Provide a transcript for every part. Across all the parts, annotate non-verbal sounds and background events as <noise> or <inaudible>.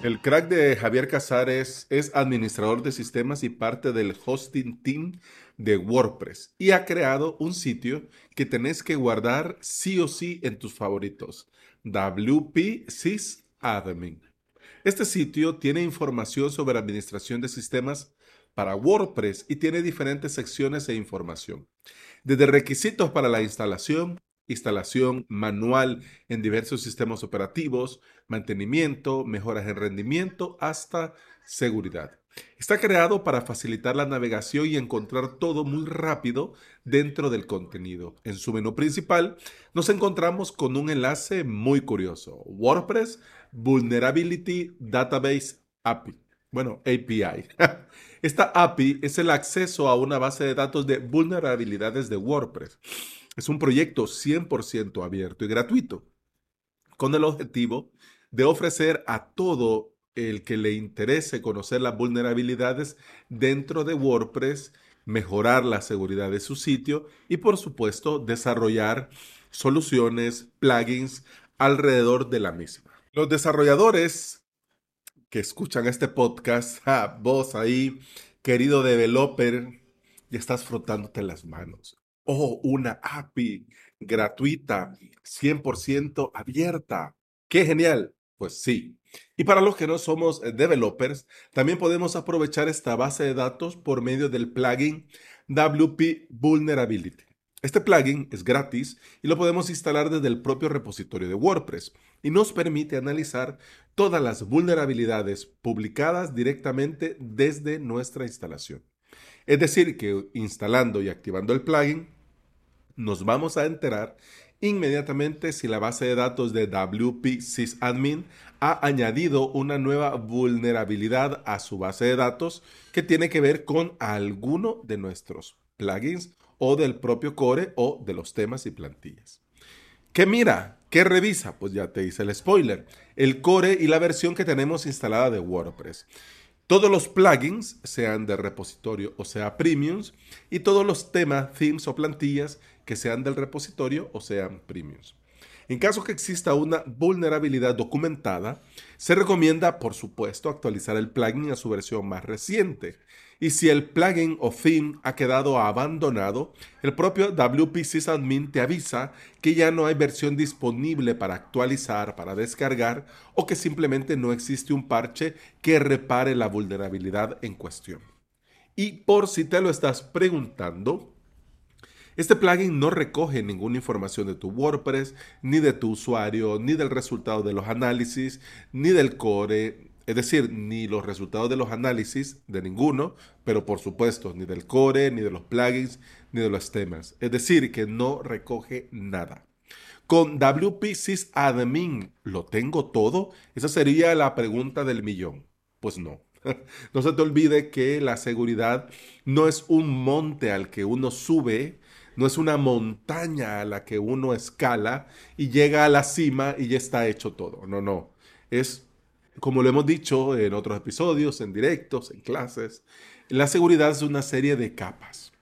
El crack de Javier Casares es administrador de sistemas y parte del hosting team de WordPress y ha creado un sitio que tenés que guardar sí o sí en tus favoritos, WP Sysadmin. Este sitio tiene información sobre administración de sistemas para WordPress y tiene diferentes secciones e información. Desde requisitos para la instalación, instalación manual en diversos sistemas operativos, mantenimiento, mejoras en rendimiento, hasta seguridad. Está creado para facilitar la navegación y encontrar todo muy rápido dentro del contenido. En su menú principal nos encontramos con un enlace muy curioso, WordPress Vulnerability Database API. Bueno, API. <laughs> Esta API es el acceso a una base de datos de vulnerabilidades de WordPress. Es un proyecto 100% abierto y gratuito, con el objetivo de ofrecer a todo el que le interese conocer las vulnerabilidades dentro de WordPress, mejorar la seguridad de su sitio y por supuesto desarrollar soluciones, plugins alrededor de la misma. Los desarrolladores que escuchan este podcast, <laughs> vos ahí, querido developer, ya estás frotándote las manos. Oh, una API gratuita, 100% abierta. ¡Qué genial! Pues sí. Y para los que no somos eh, developers, también podemos aprovechar esta base de datos por medio del plugin WP Vulnerability. Este plugin es gratis y lo podemos instalar desde el propio repositorio de WordPress y nos permite analizar todas las vulnerabilidades publicadas directamente desde nuestra instalación. Es decir, que instalando y activando el plugin, nos vamos a enterar inmediatamente si la base de datos de WP Sysadmin ha añadido una nueva vulnerabilidad a su base de datos que tiene que ver con alguno de nuestros plugins o del propio core o de los temas y plantillas. ¿Qué mira? ¿Qué revisa? Pues ya te hice el spoiler. El core y la versión que tenemos instalada de WordPress. Todos los plugins, sean de repositorio o sea premiums, y todos los temas, themes o plantillas que sean del repositorio o sean premiums. En caso que exista una vulnerabilidad documentada, se recomienda, por supuesto, actualizar el plugin a su versión más reciente. Y si el plugin o theme ha quedado abandonado, el propio WP Sysadmin te avisa que ya no hay versión disponible para actualizar, para descargar o que simplemente no existe un parche que repare la vulnerabilidad en cuestión. Y por si te lo estás preguntando, este plugin no recoge ninguna información de tu WordPress, ni de tu usuario, ni del resultado de los análisis, ni del core, es decir, ni los resultados de los análisis de ninguno, pero por supuesto, ni del core, ni de los plugins, ni de los temas. Es decir, que no recoge nada. Con WP Sysadmin, ¿lo tengo todo? Esa sería la pregunta del millón. Pues no. <laughs> No se te olvide que la seguridad no es un monte al que uno sube no es una montaña a la que uno escala y llega a la cima y ya está hecho todo. No, no. Es, como lo hemos dicho en otros episodios, en directos, en clases, la seguridad es una serie de capas.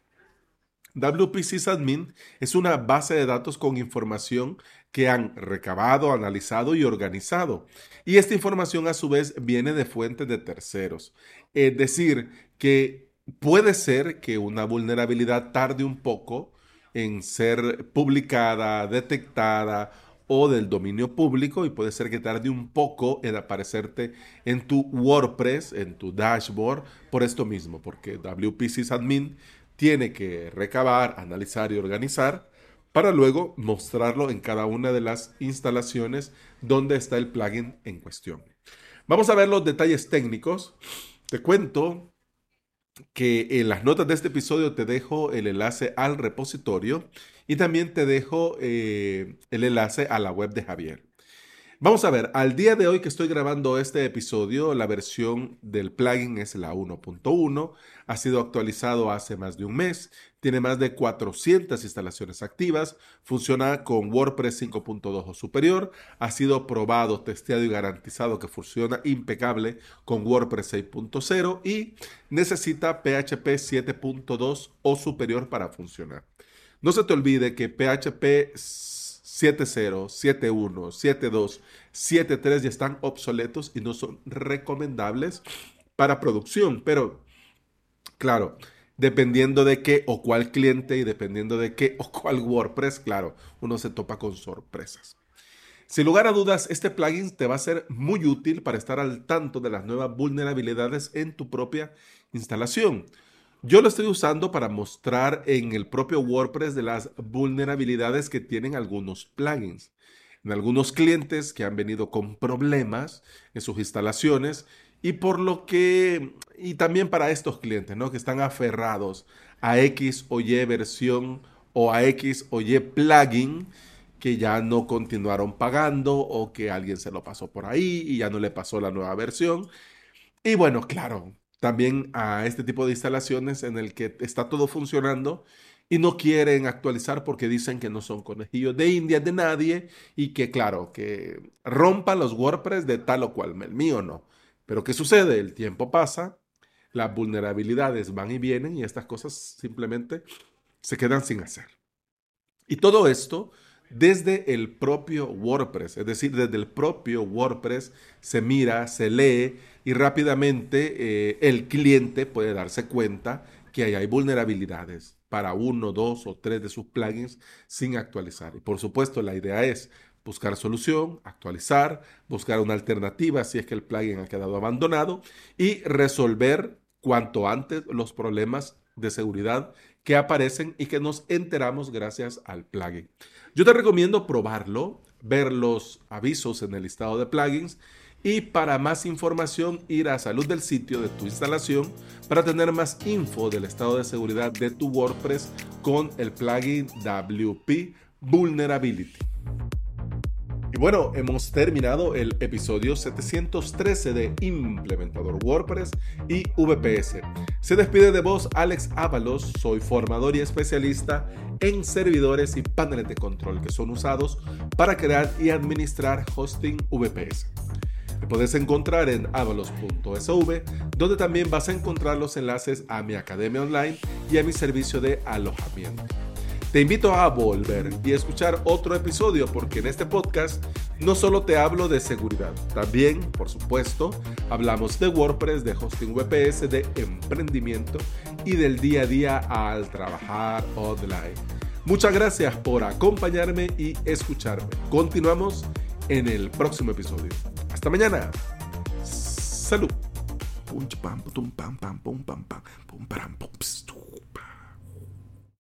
WP Sysadmin es una base de datos con información que han recabado, analizado y organizado. Y esta información a su vez viene de fuentes de terceros. Es decir, que puede ser que una vulnerabilidad tarde un poco en ser publicada, detectada o del dominio público y puede ser que tarde un poco en aparecerte en tu WordPress, en tu dashboard, por esto mismo, porque WP Sysadmin tiene que recabar, analizar y organizar para luego mostrarlo en cada una de las instalaciones donde está el plugin en cuestión. Vamos a ver los detalles técnicos. Te cuento que en las notas de este episodio te dejo el enlace al repositorio y también te dejo eh, el enlace a la web de Javier. Vamos a ver, al día de hoy que estoy grabando este episodio, la versión del plugin es la 1.1, ha sido actualizado hace más de un mes, tiene más de 400 instalaciones activas, funciona con WordPress 5.2 o superior, ha sido probado, testeado y garantizado que funciona impecable con WordPress 6.0 y necesita PHP 7.2 o superior para funcionar. No se te olvide que PHP 7.0, 7.1, 7.2, 7.3 ya están obsoletos y no son recomendables para producción. Pero, claro, dependiendo de qué o cuál cliente y dependiendo de qué o cuál WordPress, claro, uno se topa con sorpresas. Sin lugar a dudas, este plugin te va a ser muy útil para estar al tanto de las nuevas vulnerabilidades en tu propia instalación. Yo lo estoy usando para mostrar en el propio WordPress de las vulnerabilidades que tienen algunos plugins. En algunos clientes que han venido con problemas en sus instalaciones y por lo que, y también para estos clientes, ¿no? Que están aferrados a X o Y versión o a X o Y plugin que ya no continuaron pagando o que alguien se lo pasó por ahí y ya no le pasó la nueva versión. Y bueno, claro, también a este tipo de instalaciones en el que está todo funcionando y no quieren actualizar porque dicen que no son conejillos de India de nadie y que claro, que rompan los WordPress de tal o cual, el mío no. Pero ¿qué sucede? El tiempo pasa, las vulnerabilidades van y vienen y estas cosas simplemente se quedan sin hacer. Y todo esto desde el propio WordPress, es decir, desde el propio WordPress se mira, se lee y rápidamente eh, el cliente puede darse cuenta que hay vulnerabilidades para uno, dos o tres de sus plugins sin actualizar. Y por supuesto, la idea es buscar solución, actualizar, buscar una alternativa si es que el plugin ha quedado abandonado y resolver cuanto antes los problemas de seguridad que aparecen y que nos enteramos gracias al plugin. Yo te recomiendo probarlo, ver los avisos en el listado de plugins y para más información ir a salud del sitio de tu instalación para tener más info del estado de seguridad de tu WordPress con el plugin WP Vulnerability. Y bueno, hemos terminado el episodio 713 de Implementador WordPress y VPS. Se despide de vos Alex Ábalos, soy formador y especialista en servidores y paneles de control que son usados para crear y administrar hosting VPS. Puedes encontrar en avalos.sv, donde también vas a encontrar los enlaces a mi academia online y a mi servicio de alojamiento. Te invito a volver y escuchar otro episodio porque en este podcast no solo te hablo de seguridad, también, por supuesto, hablamos de WordPress, de hosting VPS, de emprendimiento y del día a día al trabajar online. Muchas gracias por acompañarme y escucharme. Continuamos en el próximo episodio. Hasta mañana. Salud. Punch pam, pum pam pam pum pam pam pum pam pum.